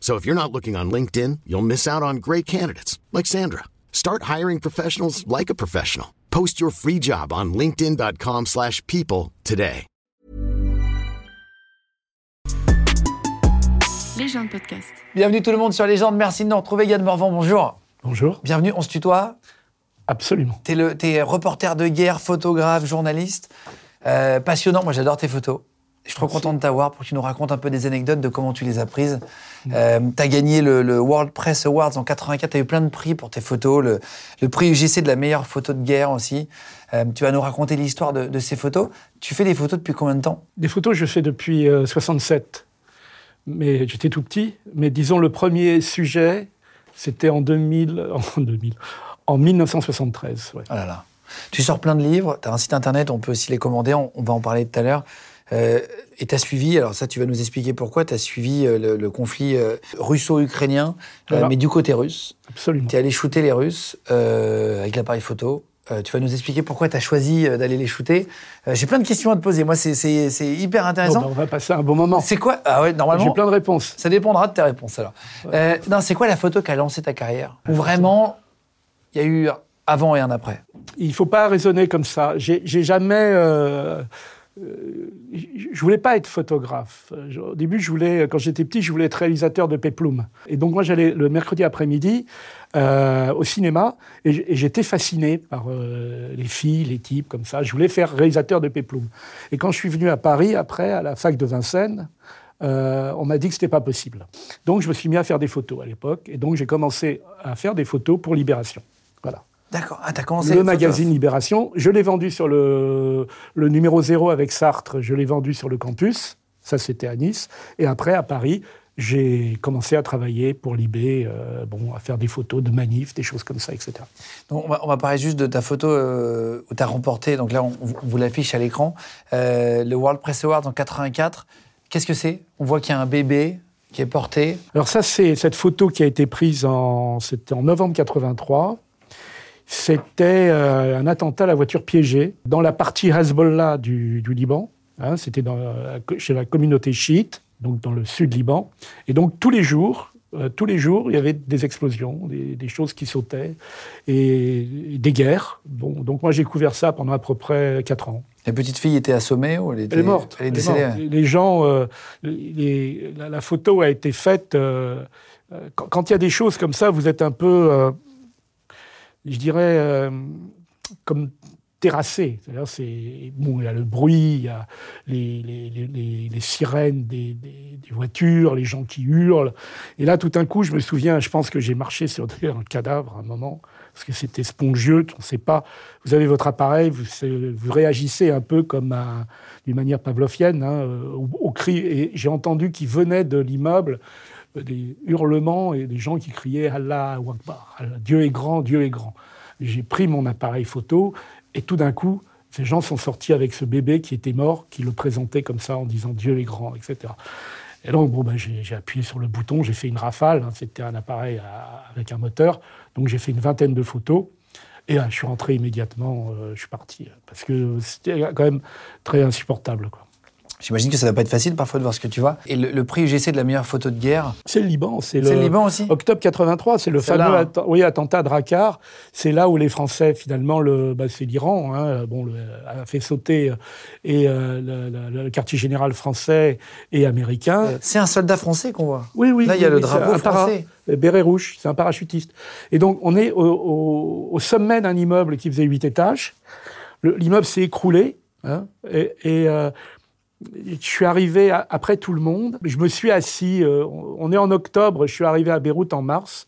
So if you're not looking on LinkedIn, you'll miss out on great candidates like Sandra. Start hiring professionals like a professional. Post your free job on linkedin.com/people slash people today. Légende podcast. Bienvenue tout le monde sur Légende, merci de nous retrouver. Yann Morvan, bonjour. Bonjour. Bienvenue, on se tutoie. Absolument. T'es le- t'es reporter de guerre, photographe, journaliste. Euh, passionnant, moi j'adore tes photos. Je suis trop content de t'avoir pour que tu nous racontes un peu des anecdotes de comment tu les as prises. Euh, tu as gagné le, le World Press Awards en 84, tu as eu plein de prix pour tes photos, le, le prix UGC de la meilleure photo de guerre aussi. Euh, tu vas nous raconter l'histoire de, de ces photos. Tu fais des photos depuis combien de temps? Des photos, je fais depuis euh, 67. Mais j'étais tout petit. Mais disons, le premier sujet, c'était en 2000, en 2000, en 1973. ouais. Oh là là. Tu sors plein de livres, tu as un site internet, on peut aussi les commander, on, on va en parler tout à l'heure. Euh, et tu as suivi, alors ça tu vas nous expliquer pourquoi, tu as suivi euh, le, le conflit euh, russo-ukrainien, euh, Voilà. mais du côté russe. Absolument. Tu es allé shooter les Russes avec l'appareil photo. Tu vas nous expliquer pourquoi tu as choisi d'aller les shooter. J'ai plein de questions à te poser. Moi, c'est- hyper intéressant. ben, on va passer un bon moment. c'est quoi? Ah ouais, J'ai normalement, plein de réponses. ça dépendra de tes réponses alors. Non, c'est quoi la photo qui a lancé ta carrière? Ou vraiment, il y a eu avant et un après? Il faut pas raisonner comme ça. J'ai j'ai jamais. Euh, je voulais pas être photographe. Au début, je voulais, quand j'étais petit, je voulais être réalisateur de Péplum. Et donc moi, j'allais le mercredi après-midi euh, au cinéma et j'étais fasciné par euh, les filles, les types comme ça. Je voulais faire réalisateur de Péplum. Et quand je suis venu à Paris après, à la fac de Vincennes. on m'a dit que c'était pas possible. Donc je me suis mis à faire des photos à l'époque, et donc j'ai commencé à faire des photos pour Libération. D'accord. Ah, commencé le magazine Libération. Je l'ai vendu sur le, le numéro 0 avec Sartre, je l'ai vendu sur le campus. Ça, c'était à Nice. Et après, à Paris, j'ai commencé à travailler pour Libé, euh, bon, à faire des photos de manifs, des choses comme ça, etc. Donc, on, va, on va parler juste de ta photo euh, où tu as remporté, donc là on, on vous l'affiche à l'écran, euh, le World Press Awards en 84. Qu'est-ce que c'est? On voit qu'il y a un bébé qui est porté. Alors ça, c'est cette photo qui a été prise en, c'était en novembre 83. C'était euh, un attentat à la voiture piégée dans la partie Hezbollah du, du Liban. Hein, C'était la- chez la communauté chiite, donc dans le sud Liban. Et donc tous les jours, euh, tous les jours, il y avait des explosions, des, des choses qui sautaient et, et des guerres. Bon, donc moi j'ai couvert ça pendant à peu près quatre ans. La petite fille était assommée ou elle, était, Elle est morte. Elle est décédée. morte. Les gens, euh, les- la, la photo a été faite. euh, euh, quand il y a des choses comme ça, vous êtes un peu, euh, je dirais, euh, comme terrassé. C'est bon, il y a le bruit, il y a les, sirènes des, voitures, les gens qui hurlent. Et là, tout d'un coup, je me souviens, je pense que j'ai marché sur un cadavre à un moment parce que c'était spongieux, on ne sait pas. Vous avez votre appareil, vous, réagissez un peu comme un- d'une manière pavlovienne hein, au, au. Et j'ai entendu qu'il venait de l'immeuble des hurlements et des gens qui criaient Allah Allah, Dieu est grand, Dieu est grand. J'ai pris mon appareil photo et tout d'un coup, ces gens sont sortis avec ce bébé qui était mort, qui le présentait comme ça en disant Dieu est grand, etc. Et donc, bon, ben, j'ai appuyé sur le bouton, j'ai fait une rafale. hein, C'était un appareil avec un moteur. Donc, j'ai fait une vingtaine de photos. Et là, je suis rentré immédiatement, euh, je suis parti. Parce que c'était quand même très insupportable. J'imagine que ça va pas être facile parfois de voir ce que tu vois. Et le, le prix UGC de la meilleure photo de guerre, C'est le Liban. C'est c'est le Liban aussi? Octobre 83, c'est le fameux hein. oui, attentat de Drakkar. C'est là où les Français, finalement, le, bah, c'est l'Iran, hein, bon, le- a fait sauter euh, et euh, le, le- le quartier général français et américain. C'est un soldat français qu'on voit. Oui, oui. Là, il y a oui, le drapeau français. le béret rouge, c'est un parachutiste. Et donc, on est au, au- au sommet d'un immeuble qui faisait huit étages. Le- L'immeuble s'est écroulé. hein, et et, euh, je suis arrivé à- après tout le monde. Je me suis assis. euh, on est en octobre. Je suis arrivé à Beyrouth en mars.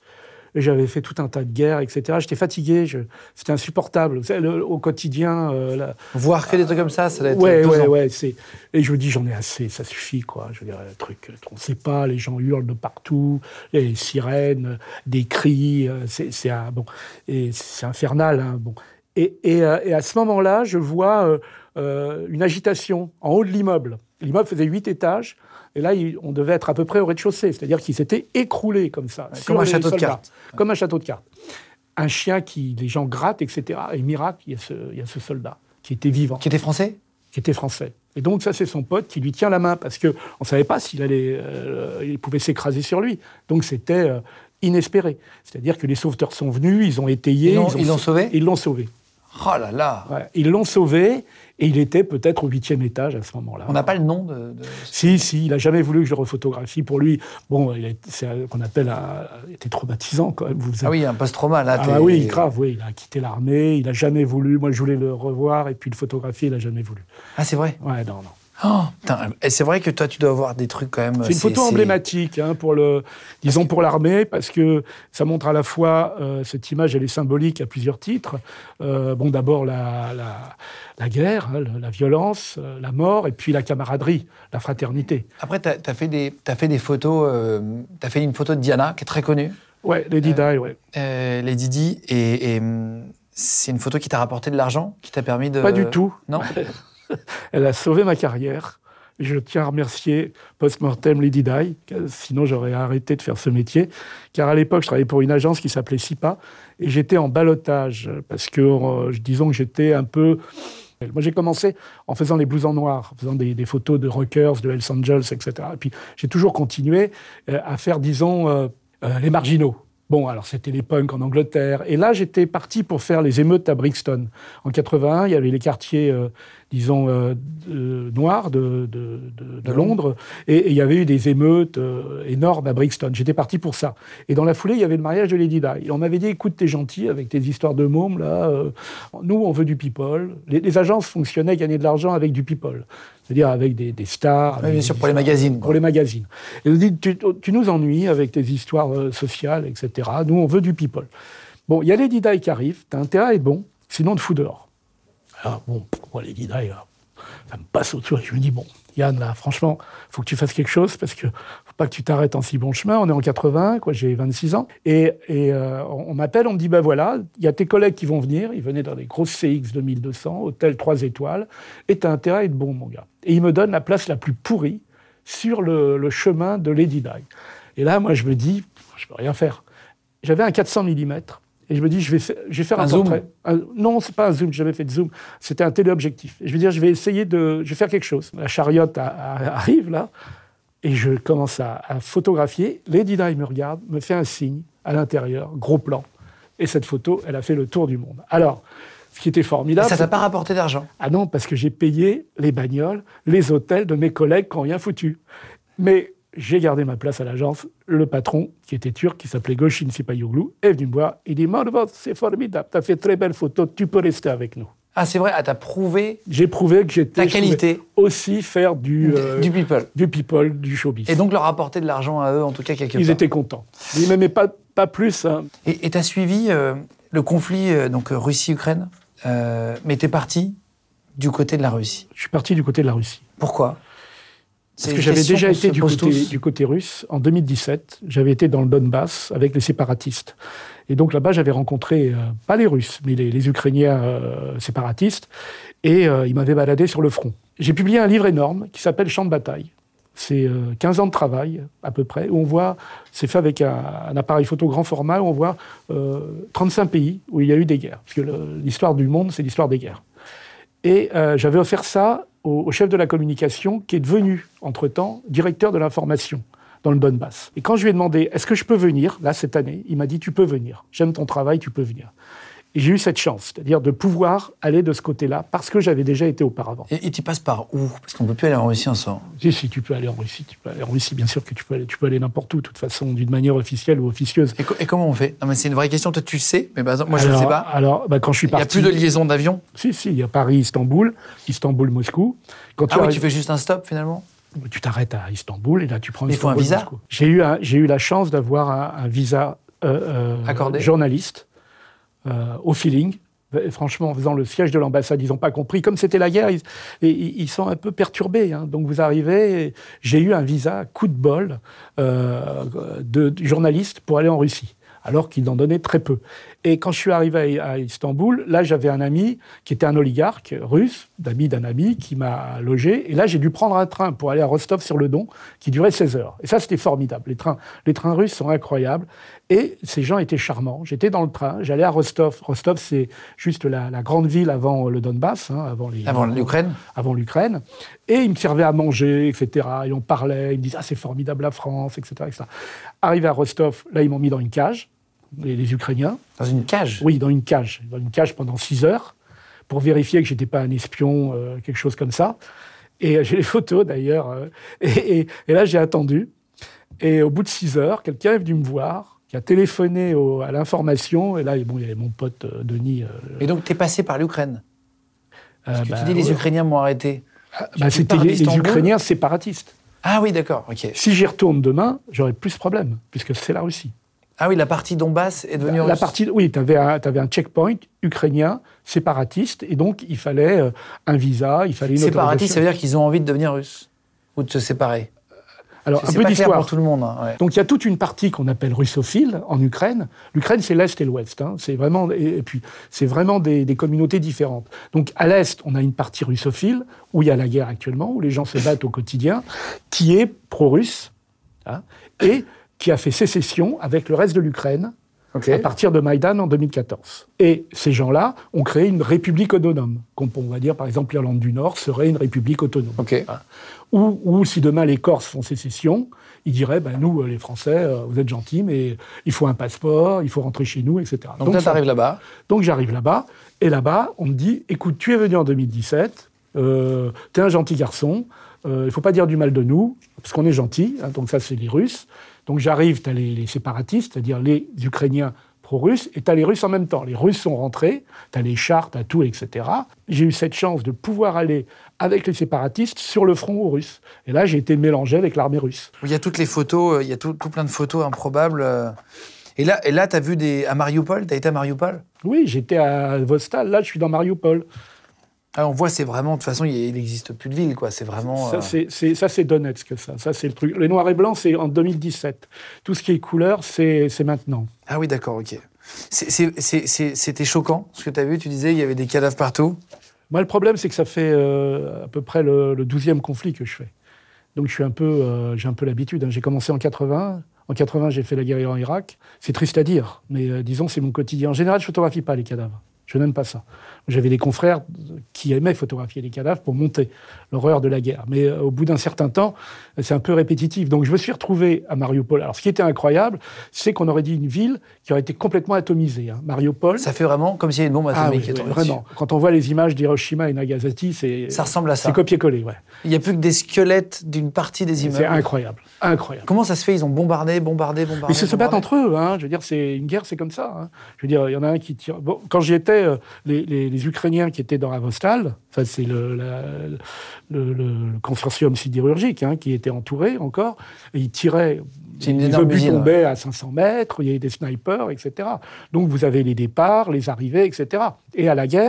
J'avais fait tout un tas de guerres, etc. J'étais fatigué, je- c'était insupportable. Vous savez, le- au quotidien, euh, la- Voir que des trucs comme ça, ça doit être Ouais, ouais, pesant. ouais. C'est... Et je me dis, j'en ai assez, ça suffit, quoi. Je veux dire, un truc, euh, on ne sait pas, les gens hurlent de partout, les sirènes, des cris, c'est, c'est un- bon, et c'est infernal, hein, bon. Et, et, et à ce moment-là, je vois euh, une agitation en haut de l'immeuble. L'immeuble faisait huit étages, et là, on devait être à peu près au rez-de-chaussée, c'est-à-dire qu'il s'était écroulé comme ça. comme un château de cartes. Comme un château de cartes. Un chien qui, les gens grattent, etc. Et miracle, il y a ce, il y a ce soldat qui était vivant Qui était français? Qui était français. Et donc ça, c'est son pote qui lui tient la main parce que on savait pas s'il allait, euh, il pouvait s'écraser sur lui. Donc c'était euh, inespéré. C'est-à-dire que les sauveteurs sont venus, ils ont étayé, Ils l'ont- sauvé? Ils l'ont sauvé. Oh là là Ouais. Ils l'ont sauvé et il était peut-être au huitième étage à ce moment-là. On n'a pas le nom de. de- Si, si, il a jamais voulu que je le rephotographie. Pour lui, bon, c'est ce qu'on appelle un, il était traumatisant quand même. Vous Ah oui, un post-trauma là. ah bah oui, grave, oui. Il a quitté l'armée, il a jamais voulu. Moi, je voulais le revoir et puis le photographier, il a jamais voulu. Ah, c'est vrai? Ouais, non, non. Oh, putain, et c'est vrai que toi, tu dois avoir des trucs quand même. C'est une photo emblématique hein, pour le, disons pour l'armée, parce que ça montre à la fois euh, cette image, elle est symbolique à plusieurs titres. Euh, bon, d'abord la, la, la guerre, hein, la violence, euh, la mort, et puis la camaraderie, la fraternité. Après, tu as, fait des, t'as fait des photos. tu as fait une photo de Diana, qui est très connue, Ouais, Lady Di, ouais. euh, Lady Di, et, et, hum, c'est une photo qui t'a rapporté de l'argent, qui t'a permis de. Pas du tout. Non Elle a sauvé ma carrière. Je tiens à remercier post-mortem Lady Di, sinon j'aurais arrêté de faire ce métier. Car à l'époque, je travaillais pour une agence qui s'appelait SIPA, et j'étais en balotage, parce que, euh, disons que j'étais un peu... Moi, j'ai commencé en faisant les blousons noirs, en faisant des, photos de rockers, de Hells Angels, etc. Et puis, j'ai toujours continué euh, à faire, disons, euh, les marginaux. Bon, alors c'était les punks en Angleterre. Et là, j'étais parti pour faire les émeutes à Brixton. En 81, il y avait les quartiers, euh, disons, euh, noirs de, de- de- de Londres. Et, et il y avait eu des émeutes euh, énormes à Brixton. J'étais parti pour ça. Et dans la foulée, il y avait le mariage de Lady Di. Et on m'avait dit, écoute, t'es gentil avec tes histoires de mômes, là. nous, on veut du people. Les, les agences fonctionnaient, gagnaient de l'argent avec du people. C'est-à-dire avec des, des stars. Oui, bien des sûr, pour les magazines. quoi. pour les magazines. Et on dit, tu, tu nous ennuies avec tes histoires euh, sociales, etc. Nous, on veut du people. Bon, il y a Lady Di qui arrive, t'as intérêt à être bon, sinon on te fout dehors. Alors, bon, moi, Lady Di, euh, ça me passe au-dessus. Je me dis, bon, Yann, là, franchement, faut que tu fasses quelque chose parce que pas que tu t'arrêtes en si bon chemin. On est en 80, quoi, j'ai 26 ans. Et, et, euh, on m'appelle, on me dit, ben voilà, il y a tes collègues qui vont venir. Ils venaient dans des grosses CX 2200, hôtel 3 étoiles, et t'as intérêt à être bon, mon gars. Et ils me donnent la place la plus pourrie sur le, le chemin de Lady Di. Et là, moi, je me dis, je peux rien faire. J'avais un 400 mm. Et je me dis, je vais, fa- je vais faire un, Un zoom. Un- non, c'est pas un zoom, j'ai jamais fait de zoom. C'était un téléobjectif. Et je veux dire, je vais essayer de. Je vais faire quelque chose. La chariote a- a- arrive là, et je commence à, à photographier. Lady Di me regarde, me fait un signe à l'intérieur, gros plan. Et cette photo, elle a fait le tour du monde. Alors, ce qui était Et formidable. ça t'a pas rapporté d'argent? Ah non, parce que j'ai payé les bagnoles, les hôtels de mes collègues qui n'ont rien foutu. Mais j'ai gardé ma place à l'agence. Le patron, qui était turc, qui s'appelait Goshin Sipayoglu, est venu me voir. Il dit c'est formidable, tu as fait très belle photo, tu peux rester avec nous. Ah, c'est vrai, ah, t'as prouvé J'ai prouvé que j'étais. Ta qualité. Aussi faire du, euh, du people. du people, du showbiz. Et donc leur apporter de l'argent à eux, en tout cas quelque Ils part. étaient contents. Ils m'aimaient pas, pas plus. hein. Et tu as suivi euh, le conflit euh, donc euh, Russie-Ukraine, mais t'es parti du côté de la Russie. Je suis parti du côté de la Russie. Pourquoi? Parce que j'avais déjà été du côté, tous. du côté russe en 2017. J'avais été dans le Donbass avec les séparatistes. Et donc là-bas, j'avais rencontré, euh, pas les Russes, mais les, Ukrainiens euh, séparatistes. Et euh, ils m'avaient baladé sur le front. J'ai publié un livre énorme qui s'appelle Champ de bataille. C'est euh, 15 ans de travail, à peu près, où on voit, c'est fait avec un, appareil photo grand format, où on voit euh, 35 pays où il y a eu des guerres. Parce que l'histoire du monde, c'est l'histoire des guerres. Et j'avais offert ça au, au chef de la communication, qui est devenu, entre-temps, directeur de l'information dans le Donbass. Et quand je lui ai demandé, est-ce que je peux venir, là, cette année, il m'a dit, tu peux venir. J'aime ton travail, tu peux venir. Et j'ai eu cette chance, c'est-à-dire de pouvoir aller de ce côté-là, parce que j'avais déjà été auparavant. Et, tu passes par où? Parce qu'on peut plus aller en Russie ensemble. Si, si, tu peux aller en Russie, tu peux aller en Russie, bien sûr que tu peux aller, tu peux aller n'importe où, de toute façon, d'une manière officielle ou officieuse. Et, co- et comment on fait? Non, mais c'est une vraie question. Toi, tu sais, mais moi, je ne sais pas. Alors, bah, quand je suis Il n'y a parti... plus de liaison d'avion. Si, si, il y a Paris, Istanbul, Istanbul, Moscou. Quand Ah oui, arrives- tu fais juste un stop finalement? Tu t'arrêtes à Istanbul et là tu prends Il faut un visa? J'ai eu, j'ai eu la chance d'avoir un, un visa euh, euh, Accordé. journalistes euh, au feeling. Franchement, en faisant le siège de l'ambassade, ils n'ont pas compris. Comme c'était la guerre, ils, et ils- sont un peu perturbés. hein. Donc vous arrivez, et j'ai eu un visa, coup de bol, de, de journaliste pour aller en Russie, alors qu'ils en donnaient très peu. Et quand je suis arrivé à, à Istanbul, là j'avais un ami qui était un oligarque russe, d'ami d'un ami, qui m'a logé. Et là j'ai dû prendre un train pour aller à Rostov-sur-le-Don, qui durait 16 heures. Et ça c'était formidable. Les trains, les trains russes sont incroyables. Et ces gens étaient charmants. J'étais dans le train, j'allais à Rostov. Rostov, c'est juste la, la grande ville avant le Donbass, hein, avant l'Ukraine avant l'Ukraine. Et ils me servaient à manger, etc. Et on parlait, ils me disaient, ah, c'est formidable la France, etc., etc. Arrivé à Rostov, là, ils m'ont mis dans une cage, les, les Ukrainiens. Dans une cage? Oui, dans une cage. Dans une cage pendant six heures, pour vérifier que j'étais pas un espion, euh, quelque chose comme ça. Et euh, j'ai les photos, d'ailleurs. euh, et, et- et là, j'ai attendu. Et au bout de six heures, quelqu'un est venu me voir, qui a téléphoné au- à l'information. Et là, bon, il y avait mon pote euh, Denis. euh, Et donc, tu es passé par l'Ukraine? Euh, Parce que bah, tu dis les ouais. Ukrainiens m'ont arrêté. Bah, tu C'était les, Ukrainiens séparatistes. Ah oui, d'accord, ok. Si j'y retourne demain, j'aurai plus de problèmes, puisque c'est la Russie. Ah oui, la partie Donbass est devenue La, la russe. partie, oui, tu avais, un checkpoint ukrainien, séparatiste, et donc il fallait un visa, il fallait une Séparatiste, ça veut dire qu'ils ont envie de devenir russes Ou de se séparer Alors, un peu d'histoire. pour tout le monde. hein, ouais. Donc il y a toute une partie qu'on appelle russophile en Ukraine. L'Ukraine, c'est l'Est et l'Ouest. hein. C'est vraiment, et, et puis, c'est vraiment des, des communautés différentes. Donc à l'Est, on a une partie russophile, où il y a la guerre actuellement, où les gens se battent au quotidien, qui est pro-russe, hein, et qui a fait sécession avec le reste de l'Ukraine à partir de Maïdan en 2014. Et ces gens-là ont créé une république autonome. On va dire, par exemple, l'Irlande du Nord serait une république autonome. Ok. Ou, ou si demain les Corses font sécession, ils diraient, ben, nous, euh, les Français, euh, vous êtes gentils, mais il faut un passeport, il faut rentrer chez nous, etc. Donc, ça- t'arrives là-bas. donc j'arrive là-bas, et là-bas, on me dit, écoute, tu es venu en 2017, euh, tu es un gentil garçon, euh, il ne faut pas dire du mal de nous, parce qu'on est gentil, hein, donc ça c'est les Russes. Donc j'arrive, tu as les, les séparatistes, c'est-à-dire les Ukrainiens pro-russes, et tu as les Russes en même temps. Les Russes sont rentrés, tu as les chars, tu as tout, etc. J'ai eu cette chance de pouvoir aller avec les séparatistes sur le front russe. Et là, j'ai été mélangé avec l'armée russe. Il y a toutes les photos, euh, il y a tout, tout plein de photos improbables. euh. Et là, et là tu as vu des. À Mariupol Tu as été à Mariupol? Oui, j'étais à Vostal, là je suis dans Mariupol. ah, On voit, c'est vraiment. De toute façon, il n'existe plus de ville, quoi. C'est vraiment. euh, Ça, c'est- c'est, Donetsk, ça. Ça, c'est le truc. Les noirs et blancs, c'est en 2017. Tout ce qui est couleur, c'est maintenant. Ah oui, d'accord, ok. C'était choquant, ce que tu as vu. Tu disais, il y avait des cadavres partout. Moi, le problème, c'est que ça fait euh, à peu près le, le 12e conflit que je fais. Donc, je suis un peu, euh, j'ai un peu l'habitude. hein. J'ai commencé en 80. En 80, j'ai fait la guerre en Irak. C'est triste à dire, mais euh, disons, c'est mon quotidien. En général, je photographie pas les cadavres. Je n'aime pas ça. J'avais des confrères qui aimaient photographier les cadavres pour monter l'horreur de la guerre. Mais euh, au bout d'un certain temps, c'est un peu répétitif. Donc je me suis retrouvé à Mariupol. Alors ce qui était incroyable, c'est qu'on aurait dit une ville qui aurait été complètement atomisée. hein. Mariupol. Ça fait vraiment comme s'il y avait une bombe ah atomique oui, qui est oui, vraiment. Quand on voit les images d'Hiroshima et Nagasaki, c'est Ça ressemble à ça. c'est copier-coller. Ouais. Il n'y a plus que des squelettes d'une partie des C'est immeubles. incroyable, incroyable. Comment ça se fait? Ils ont bombardé, bombardé, bombardé. Mais ils se battent entre eux. Hein. Je veux dire, c'est une guerre, c'est comme ça. hein. Je veux dire, il y en a un qui tire. Bon, quand j'y étais, euh, les, les- les Ukrainiens qui étaient dans Avostal, enfin, c'est le, le, le- le consortium sidérurgique hein, qui était entouré encore, et ils tiraient. Une les obus usine, tombaient à 500 mètres, il y avait des snipers, etc. Donc vous avez les départs, les arrivées, etc. Et à la guerre,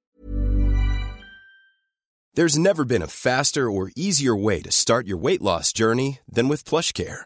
There's never been a faster or easier way to start your weight loss journey than with PlushCare.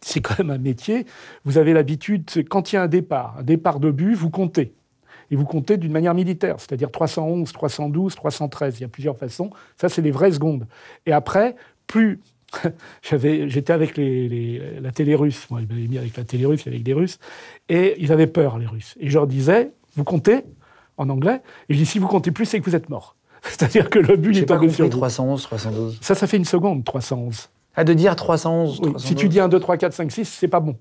C'est quand même un métier. Vous avez l'habitude, quand il y a un départ, un départ d'obus, vous comptez. Et vous comptez d'une manière militaire, c'est-à-dire 311, 312, 313. Il y a plusieurs façons. Ça, c'est les vraies secondes. Et après, plus. J'étais avec les, les- la télé russe. Moi, ils m'avaient mis avec la télé russe, avec des Russes. Et ils avaient peur, les Russes. Et je leur disais, vous comptez en anglais. Et je dis, si vous comptez plus, c'est que vous êtes mort. C'est-à-dire que le but est pas tombé sur vous. 311, 312. Ça, ça fait une seconde, 311. Ah, de dire 311, Oui, 312. si tu dis 1, 2, 3, 4, 5, 6, c'est pas bon.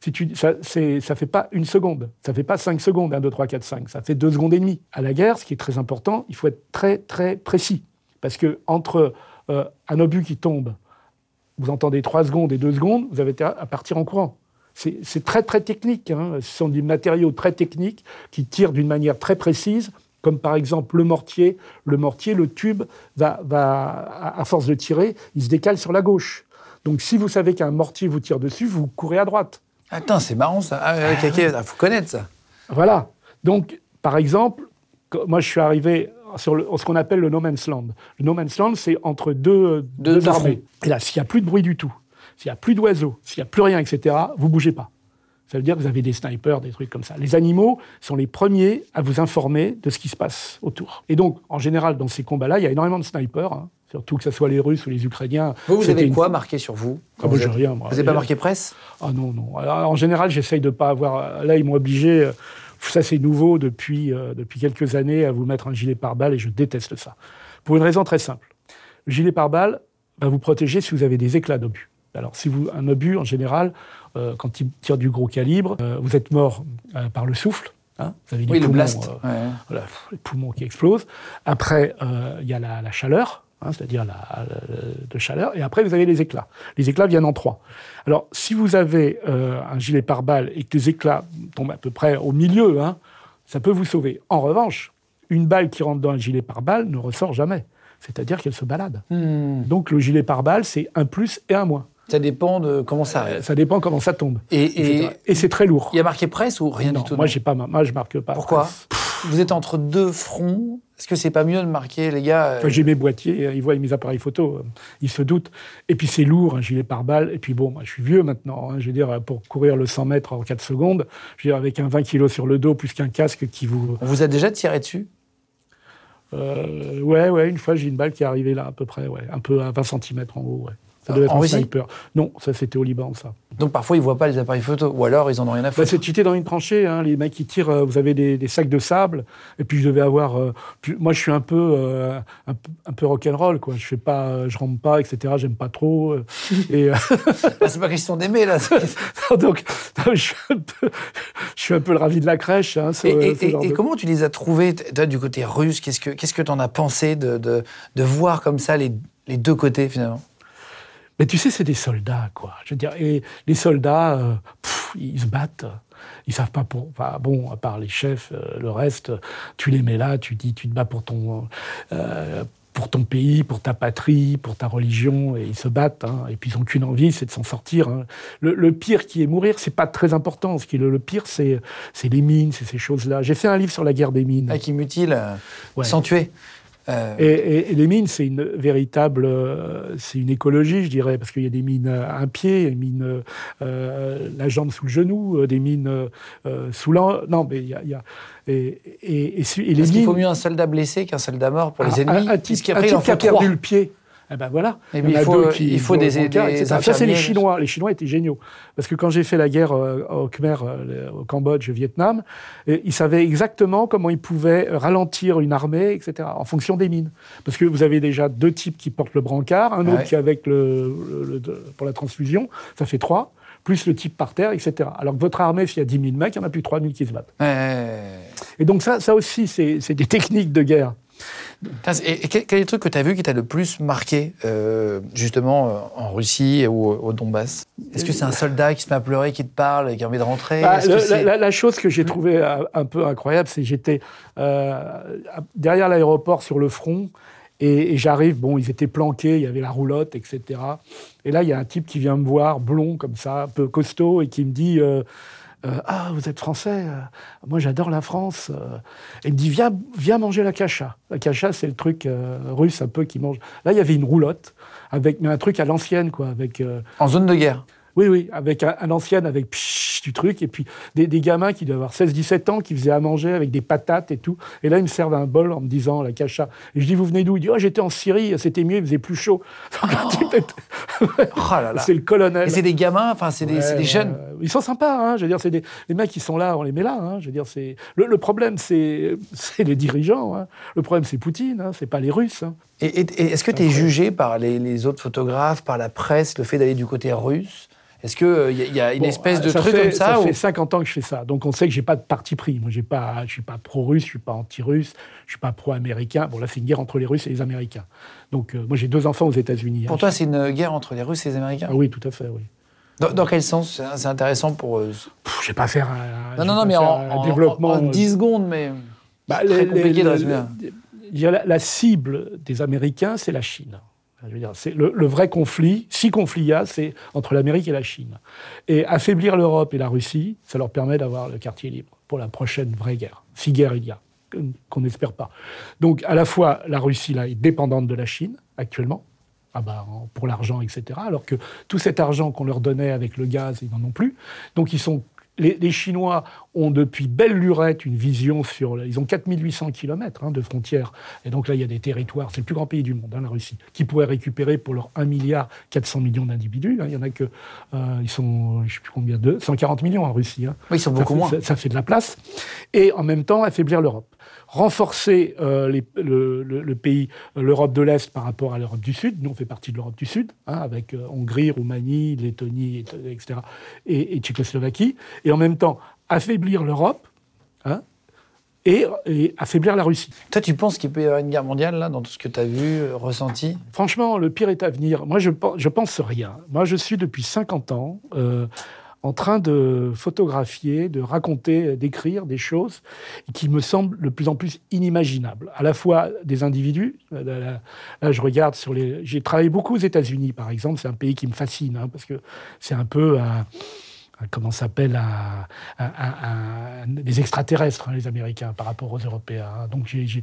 Si tu, ça ne fait pas une seconde, ça fait pas 5 secondes, 1, 2, 3, 4, 5, ça fait 2 secondes et demie. À la guerre, ce qui est très important, il faut être très, très précis. Parce que entre euh, un obus qui tombe, vous entendez 3 secondes et 2 secondes, vous avez à partir en courant. C'est très, très technique. Hein. Ce sont des matériaux très techniques qui tirent d'une manière très précise comme par exemple le mortier. Le mortier, le tube, va, va, à force de tirer, il se décale sur la gauche. Donc si vous savez qu'un mortier vous tire dessus, vous courez à droite. Attends, c'est marrant ça. Ah, il ah, faut connaître ça. Voilà. Donc, par exemple, moi je suis arrivé sur ce qu'on appelle le no man's land. Le no man's land, c'est entre deux, deux, armées. Et là, s'il n'y a plus de bruit du tout, s'il n'y a plus d'oiseaux, s'il n'y a plus rien, etc., vous bougez pas. Ça veut dire que vous avez des snipers, des trucs comme ça. Les animaux sont les premiers à vous informer de ce qui se passe autour. Et donc, en général, dans ces combats-là, il y a énormément de snipers. Hein. surtout que ce soit les Russes ou les Ukrainiens. Vous, vous avez quoi marqué sur vous ah, Moi, j'ai rien. Vous n'avez pas marqué presse? Ah non, non. en général, j'essaye de ne pas avoir. Là, ils m'ont obligé. Euh, ça, c'est nouveau depuis, euh, depuis quelques années à vous mettre un gilet pare-balles et je déteste ça. Pour une raison très simple. Le gilet pare-balles va vous protéger si vous avez des éclats d'obus. Alors, si vous, un obus, en général, euh, quand il tire du gros calibre, euh, vous êtes mort euh, par le souffle. Hein. vous avez oui, le blast. les poumons qui explosent. Après, il y a la, chaleur, hein, c'est-à-dire la, de chaleur. Et après, vous avez les éclats. Les éclats viennent en trois. Alors, si vous avez un gilet pare-balles et que les éclats tombent à peu près au milieu, hein, ça peut vous sauver. En revanche, une balle qui rentre dans un gilet pare-balles ne ressort jamais. C'est-à-dire qu'elle se balade. Hmm. Donc, le gilet pare-balles, c'est un plus et un moins. Ça dépend de comment ça arrive. ça dépend comment ça tombe. Et, et, c'est très lourd. Il y a marqué presse ou rien du tout Moi, j'ai pas, moi, je marque pas. Pourquoi Vous êtes entre deux fronts. Est-ce que c'est pas mieux de marquer, les gars euh, J'ai mes boîtiers, ils voient mes appareils photo, euh, ils se doutent. Et puis c'est lourd, un gilet pare-balles. Et puis bon, moi, je suis vieux maintenant. Hein, je veux dire, pour courir le 100 mètres en 4 secondes, je veux dire, avec un 20 kg sur le dos, plus qu'un casque qui vous. On vous a déjà tiré dessus? Euh, Ouais, ouais, une fois, j'ai une balle qui est arrivée là, à peu près, ouais, un peu à 20 cm en haut, ouais. Ça devait être un sniper. Non, ça c'était au Liban, ça. Donc parfois ils voient pas les appareils photo, ou alors ils en ont rien à. Bah, c'est dans une tranchée, hein, les mecs qui tirent, euh, vous avez des, sacs de sable, et puis je devais avoir. Euh, moi je suis un peu, euh, un, peu rock'n'roll, quoi. Je fais pas, je rentre pas, etc. J'aime pas trop. et ah, c'est pas question d'aimer là. Donc je, suis un peu, je suis un peu le ravi de la crèche. Hein, et, comment tu les as trouvés, toi, du côté russe? Qu'est-ce que qu'est-ce que en as pensé de, de, de voir comme ça les, les deux côtés finalement? Mais tu sais, c'est des soldats, quoi. Je veux dire, et les soldats, euh, ils se battent. Ils savent pas pour. Enfin, bon, à part les chefs, euh, le reste, tu les mets là, tu dis, tu te bats pour ton. Euh, pour ton pays, pour ta patrie, pour ta religion, et ils se battent. Hein. et puis ils n'ont qu'une envie, c'est de s'en sortir. Hein. Le, pire qui est mourir, c'est pas très important. Ce qui est le, pire, c'est les mines, c'est ces choses-là. J'ai fait un livre sur la guerre des mines. Ah, qui mutilent, sans tuer. Euh, et, les mines, c'est une véritable, euh, c'est une écologie, je dirais, parce qu'il y a des mines à un pied, des mines euh, la jambe sous le genou, des mines sous l'an. Non, mais il y a, y a et, et, et, les Parce qu'il faut mieux un soldat blessé qu'un soldat mort pour les ennemis. Un, un type, qui a perdu le pied. Eh ben voilà. il, il, faut, il faut des, des, Ça, c'est les Chinois. Les Chinois étaient géniaux. Parce que quand j'ai fait la guerre euh, au Khmer, euh, au Cambodge, au Vietnam, ils savaient exactement comment ils pouvaient ralentir une armée, etc., en fonction des mines. Parce que vous avez déjà deux types qui portent le brancard, un autre qui est avec le, pour la transfusion, ça fait trois plus le type par terre, etc. Alors que votre armée, s'il y a 10 000 mecs, il n'y en a plus 3 000 qui se battent. Et donc ça, ça aussi, c'est des techniques de guerre. Et, quel, est le truc que tu as vu qui t'a le plus marqué, euh, justement, euh, en Russie ou au, Donbass? Est-ce que c'est un soldat qui se met à pleurer, qui te parle et qui a envie de rentrer? Bah, la, chose que j'ai trouvée euh, un peu incroyable, c'est que j'étais derrière l'aéroport sur le front. Et, j'arrive, bon, ils étaient planqués, il y avait la roulotte, etc. Et là, il y a un type qui vient me voir, blond comme ça, un peu costaud, et qui me dit euh, ah, vous êtes français euh, Moi, j'adore la France. Euh. Et il me dit Viens, viens manger la cacha. La cacha, c'est le truc russe un peu qui mange. Là, il y avait une roulotte, avec, mais un truc à l'ancienne, quoi. Avec, En zone de guerre oui, oui, avec un, ancien, avec du truc, et puis des, gamins qui doivent avoir 16-17 ans, qui faisaient à manger avec des patates et tout. Et là, ils me servent un bol en me disant la cacha. Et je dis, vous venez d'où? Il dit, oh, j'étais en Syrie, c'était mieux, il faisait plus chaud. Oh. C'est le colonel. Et c'est des gamins, enfin, c'est des, jeunes. Ils sont sympas, hein, je veux dire, c'est des les mecs qui sont là, on les met là. Hein, je veux dire, c'est le, problème, c'est les dirigeants. Hein. Le problème, c'est Poutine, hein, c'est pas les Russes. Et, est-ce que tu es jugé par les, les autres photographes, par la presse, le fait d'aller du côté russe? Est-ce qu'il y, a- il y a une Bon, espèce de truc fait, comme ça, Ça ou- fait 50 ans que je fais ça. Donc on sait que j'ai pas de parti pris. Moi, j'ai pas, je suis pas pro-russe, je suis pas anti-russe, je suis pas pro-américain. Bon, là, c'est une guerre entre les Russes et les Américains. Donc euh, moi, j'ai deux enfants aux États-Unis. Pour hein. toi, c'est une guerre entre les Russes et les Américains? Ah oui, tout à fait, oui. Dans, dans quel sens C'est- intéressant pour... euh, Pff, je vais pas faire un, Non, non, non, mais en, développement. en 10 secondes, mais... Bah, très les- compliqué les- de résumer. il y a la, la cible des Américains, c'est la Chine. Je veux dire, c'est le, le vrai conflit, si conflit il y a, c'est entre l'Amérique et la Chine. Et affaiblir l'Europe et la Russie, ça leur permet d'avoir le quartier libre pour la prochaine vraie guerre, si guerre il y a, qu'on n'espère pas. Donc, à la fois, la Russie là, est dépendante de la Chine actuellement, ah bah, pour l'argent, etc. Alors que tout cet argent qu'on leur donnait avec le gaz, ils n'en ont plus. Donc ils sont, les, les Chinois ont depuis belle lurette une vision sur... Ils ont 4800 km de frontières. Et donc là, il y a des territoires, c'est le plus grand pays du monde, hein, la Russie, qui pourraient récupérer pour leurs 1 milliard 400 millions d'individus. hein. Il y en a que... euh, ils sont, je ne sais plus combien, de 140 millions en Russie. hein. Oui, ils sont Ça beaucoup fait- moins. Ça, ça fait de la place. Et en même temps, affaiblir l'Europe. Renforcer euh, les- le, le- le pays, euh, l'Europe de l'Est par rapport à l'Europe du Sud. Nous, on fait partie de l'Europe du Sud, hein, avec euh, Hongrie, Roumanie, Lettonie, et- etc., et, et Tchécoslovaquie. Et en même temps, affaiblir l'Europe hein, et, et affaiblir la Russie. Toi, tu penses qu'il peut y avoir une guerre mondiale, là, dans tout ce que tu as vu, ressenti? Franchement, le pire est à venir. Moi, je, je pense rien. Moi, je suis depuis 50 ans euh, en train de photographier, de raconter, d'écrire des choses qui me semblent de plus en plus inimaginables. À la fois des individus. euh, Là, je regarde sur les. J'ai travaillé beaucoup aux États-Unis, par exemple. C'est un pays qui me fascine hein, parce que c'est un peu un- comment ça s'appelle un- des extraterrestres, hein, les Américains, par rapport aux Européens. hein. Donc j'ai-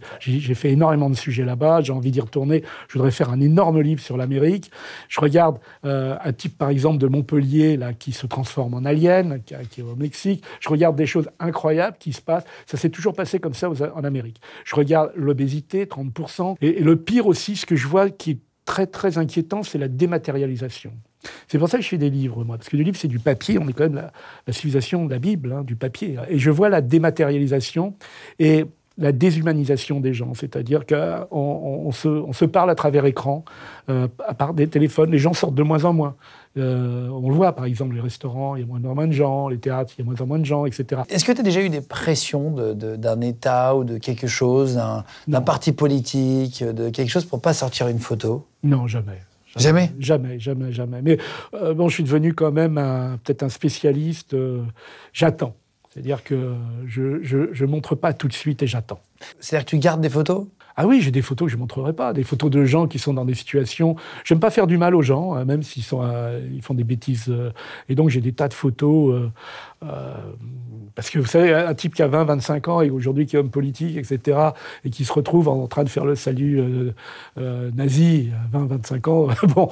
fait énormément de sujets là-bas, j'ai envie d'y retourner. Je voudrais faire un énorme livre sur l'Amérique. Je regarde euh, un type, par exemple, de Montpellier, là, qui se transforme en alien, qui, est au Mexique. Je regarde des choses incroyables qui se passent. Ça s'est toujours passé comme ça en Amérique. Je regarde l'obésité, 30%. Et, et le pire aussi, ce que je vois qui est très, très inquiétant, c'est la dématérialisation. C'est pour ça que je fais des livres, moi, parce que le livre, c'est du papier. On est quand même la, la civilisation de la Bible, hein, du papier. Et je vois la dématérialisation et la déshumanisation des gens, c'est-à-dire qu'on on, se, on se parle à travers écran, euh, à part des téléphones, les gens sortent de moins en moins. Euh, on le voit, par exemple, les restaurants, il y a moins en moins de gens, les théâtres, il y a moins en moins de gens, etc. Est-ce que tu as déjà eu des pressions de- d'un État ou de quelque chose, d'un parti politique, de quelque chose pour pas sortir une photo? Non, jamais. Jamais Jamais, jamais, jamais. Mais euh, bon, je suis devenu quand même peut-être un spécialiste. euh, j'attends. C'est-à-dire que je, je, je montre pas tout de suite et j'attends. C'est-à-dire que tu gardes des photos? Ah oui, j'ai des photos que je ne montrerai pas, des photos de gens qui sont dans des situations. J'aime pas faire du mal aux gens, hein, même s'ils sont, euh, ils font des bêtises. et donc j'ai des tas de photos. Euh, euh, parce que vous savez, un type qui a 20, 25 ans et aujourd'hui qui est homme politique, etc., et qui se retrouve en train de faire le salut euh, euh, nazi à 20, 25 ans, bon,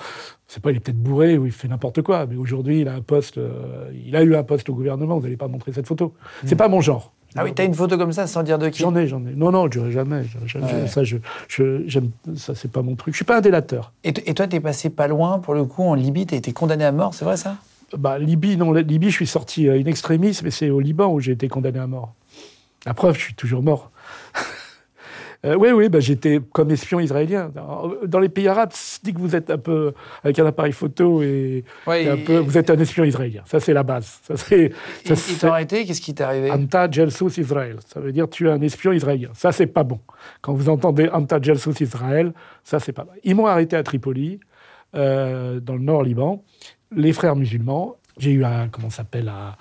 c'est pas, il est peut-être bourré ou il fait n'importe quoi, mais aujourd'hui il a un poste, euh, il a eu un poste au gouvernement, vous n'allez pas montrer cette photo. C'est pas mon genre. Ah oui, tu as une photo comme ça sans dire de qui? J'en ai, j'en ai. Non, non, je jamais. Ouais. Ça, je, je- ça, c'est pas mon truc. Je suis pas un délateur. Et, et toi, tu es passé pas loin, pour le coup, en Libye, tu as été condamné à mort, c'est vrai ça? Bah, Libye, non, Libye, je suis sorti in extremis, mais c'est au Liban où j'ai été condamné à mort. La preuve, je suis toujours mort. Euh, oui, oui, bah, j'étais comme espion israélien. Dans- les pays arabes, dès que vous êtes un peu avec un appareil photo et, Ouais, et un et- peu, vous êtes un espion israélien. Ça, c'est la base. Ça, c'est, ça, et c'est- t'as arrêté, qu'est-ce qui t'est arrivé? Anta Jelsus Israël. Ça veut dire tu es un espion israélien. Ça, c'est pas bon. Quand vous entendez Anta Jelsus Israël, ça, c'est pas bon. Ils m'ont arrêté à Tripoli, euh, dans le nord Liban. Les frères musulmans, j'ai eu un, comment s'appelle, un-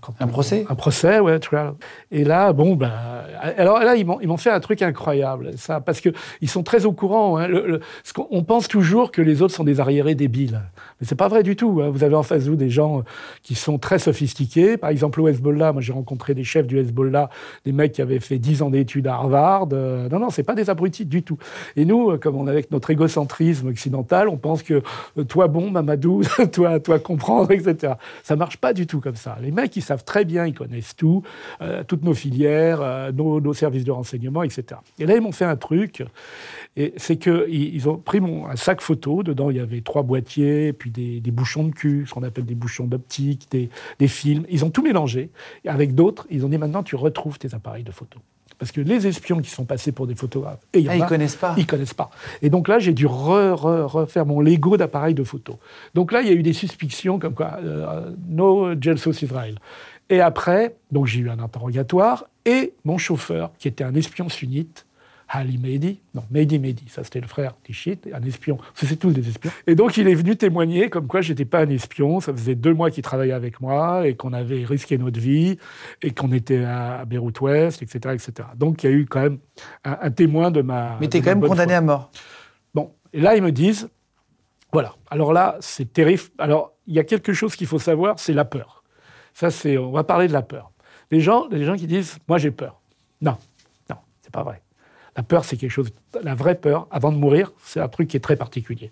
quand Un on- procès? Un procès, ouais, trial. Et là, bon, ben, alors là, ils m'ont, ils m'ont fait un truc incroyable, ça, parce que ils sont très au courant. hein. Le- le- ce qu'on- on pense toujours que les autres sont des arriérés débiles, mais c'est pas vrai du tout. hein. Vous avez en face de vous des gens qui sont très sophistiqués. Par exemple, au Hezbollah, moi j'ai rencontré des chefs du Hezbollah, des mecs qui avaient fait 10 ans d'études à Harvard. Euh, non, non, c'est pas des abrutis du tout. Et nous, euh, comme on est avec notre égocentrisme occidental, on pense que euh, toi bon, Mamadou, toi, toi comprendre, etc. Ça marche pas du tout comme ça. Les mecs, ils savent très bien, ils connaissent tout, euh, toutes nos filières, euh, nos, services de renseignement, etc. Et là, ils m'ont fait un truc, c'est que ils, ils ont pris mon, un sac photo. Dedans, il y avait trois boîtiers, puis des, des bouchons de cul, ce qu'on appelle des bouchons d'optique, des, des films. Ils ont tout mélangé. Et avec d'autres, ils ont dit maintenant, tu retrouves tes appareils de photo. Parce que les espions qui sont passés pour des photographes, et y en Ah, ils connaissent pas. Ils connaissent pas. Et donc là, j'ai dû re- re- refaire mon Lego d'appareil de photo. Donc là, il y a eu des suspicions comme quoi, euh, no Gelsos Israel. Et après, donc j'ai eu un interrogatoire, et mon chauffeur, qui était un espion sunnite, Ali Mehdi, non, Mehdi Mehdi, ça c'était le frère Tichit, un espion, c'est tous des espions. Et donc il est venu témoigner comme quoi j'étais pas un espion, ça faisait deux mois qu'il travaillait avec moi, et qu'on avait risqué notre vie, et qu'on était à Beyrouth Ouest, etc., etc. Donc il y a eu quand même un, un témoin de ma. Mais t'es quand même condamné foi. à mort. Bon, et là, ils me disent, voilà, alors là, c'est terrible. Alors, il y a quelque chose qu'il faut savoir, c'est la peur. Ça, c'est, on va parler de la peur. Les gens, les gens qui disent, moi, j'ai peur. Non, non, c'est pas vrai. La peur, c'est quelque chose, la vraie peur, avant de mourir, c'est un truc qui est très particulier.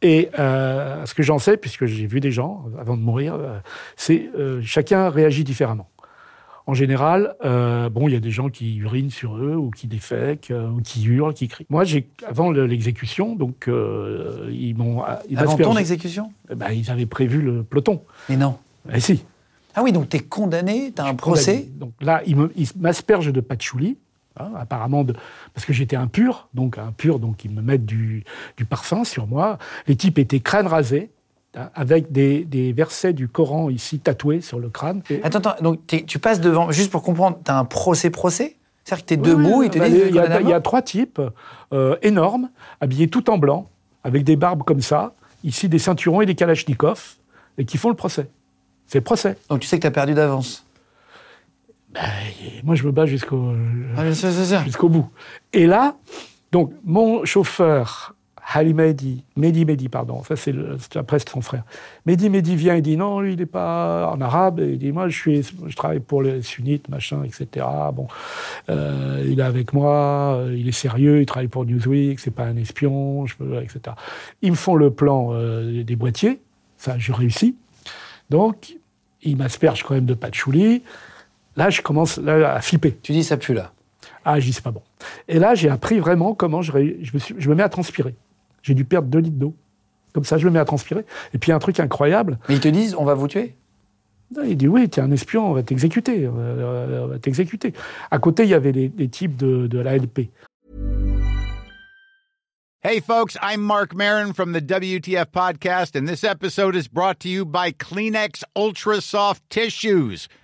Et euh, ce que j'en sais, puisque j'ai vu des gens avant de mourir, euh, c'est euh, chacun réagit différemment. En général, euh, bon, il y a des gens qui urinent sur eux ou qui défèquent ou qui hurlent, qui crient. Moi, j'ai avant le- l'exécution, donc ils m'ont ils Avant ton exécution? Eh ben, ils avaient prévu le peloton. Mais non. Eh si. Ah oui, donc t'es condamné, t'as un condamné. procès? Donc là, ils m'aspergent de patchouli, hein, apparemment, de, parce que j'étais impur, donc impur, donc ils me mettent du, du parfum sur moi. Les types étaient crâne rasé, hein, avec des, des versets du Coran ici tatoués sur le crâne. Et- Attends, attends, donc tu passes devant, juste pour comprendre, t'as un procès-procès C'est-à-dire que t'es Oui, debout, oui, ils te bah, disent il y, a, y trois types euh, énormes, habillés tout en blanc, avec des barbes comme ça, ici des ceinturons et des kalachnikovs, et qui font le procès. C'est le procès. Donc tu sais que t'as perdu d'avance. Et moi, je me bats jusqu'au Ah, jusqu'au bout. Et là, donc, mon chauffeur, Ali Mehdi, Mehdi Mehdi, pardon, ça c'est après son frère. Mehdi Mehdi vient et dit non, lui il n'est pas en arabe, et il dit moi je, suis, je travaille pour les sunnites, machin, etc. Bon, euh, il est avec moi, euh, il est sérieux, il travaille pour Newsweek, c'est pas un espion, je peux, etc. Ils me font le plan euh, des boîtiers, ça je réussis. Donc, ils m'aspergent quand même de patchouli. Là, je commence là, à flipper. Tu dis ça pue là. Ah, je dis, c'est pas bon. Et là, j'ai appris vraiment comment je, ré- je, me suis- je me mets à transpirer. J'ai dû perdre 2 litres d'eau. Comme ça, je me mets à transpirer. Et puis, un truc incroyable, Mais ils te disent on va vous tuer? Il dit, oui, tu es un espion, on va t'exécuter. On va- on va t'exécuter. À côté, il y avait les, les types de, de la LP. Hey, folks, I'm Mark Marin from the WTF Podcast, and this episode is brought to you by Kleenex Ultra Soft Tissues,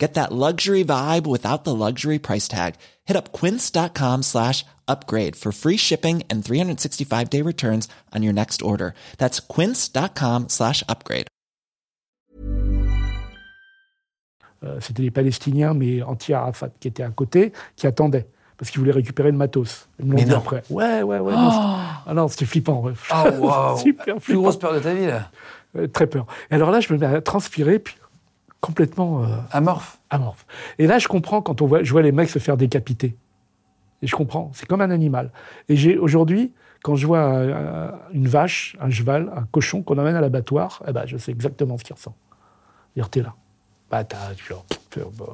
Get that luxury vibe without the luxury price tag. Hit up quince.com slash upgrade for free shipping and 365 day returns on your next order. That's quince.com slash upgrade. Euh, C'était les Palestiniens, mais anti-Arafat, qui étaient à côté, qui attendaient. Parce qu'ils voulaient récupérer le matos. Ils me l'ont dit non. après. Ouais, ouais, ouais. non, c'était- ah non, c'était flippant. ouais. Oh waouh Super Plus flippant. grosse peur de ta vie là. Euh, très peur. Et alors là, je me mets à transpirer, puis complètement euh, Amorphe. amorphe. Et là, je comprends quand on voit, je vois les mecs se faire décapiter. Et je comprends, c'est comme un animal. Et j'ai aujourd'hui, quand je vois un- un- une vache, un cheval, un cochon qu'on amène à l'abattoir, eh ben, je sais exactement ce qu'il ressent. C'est-à-dire, t'es là. Bah, t'as- tu- tu- bah,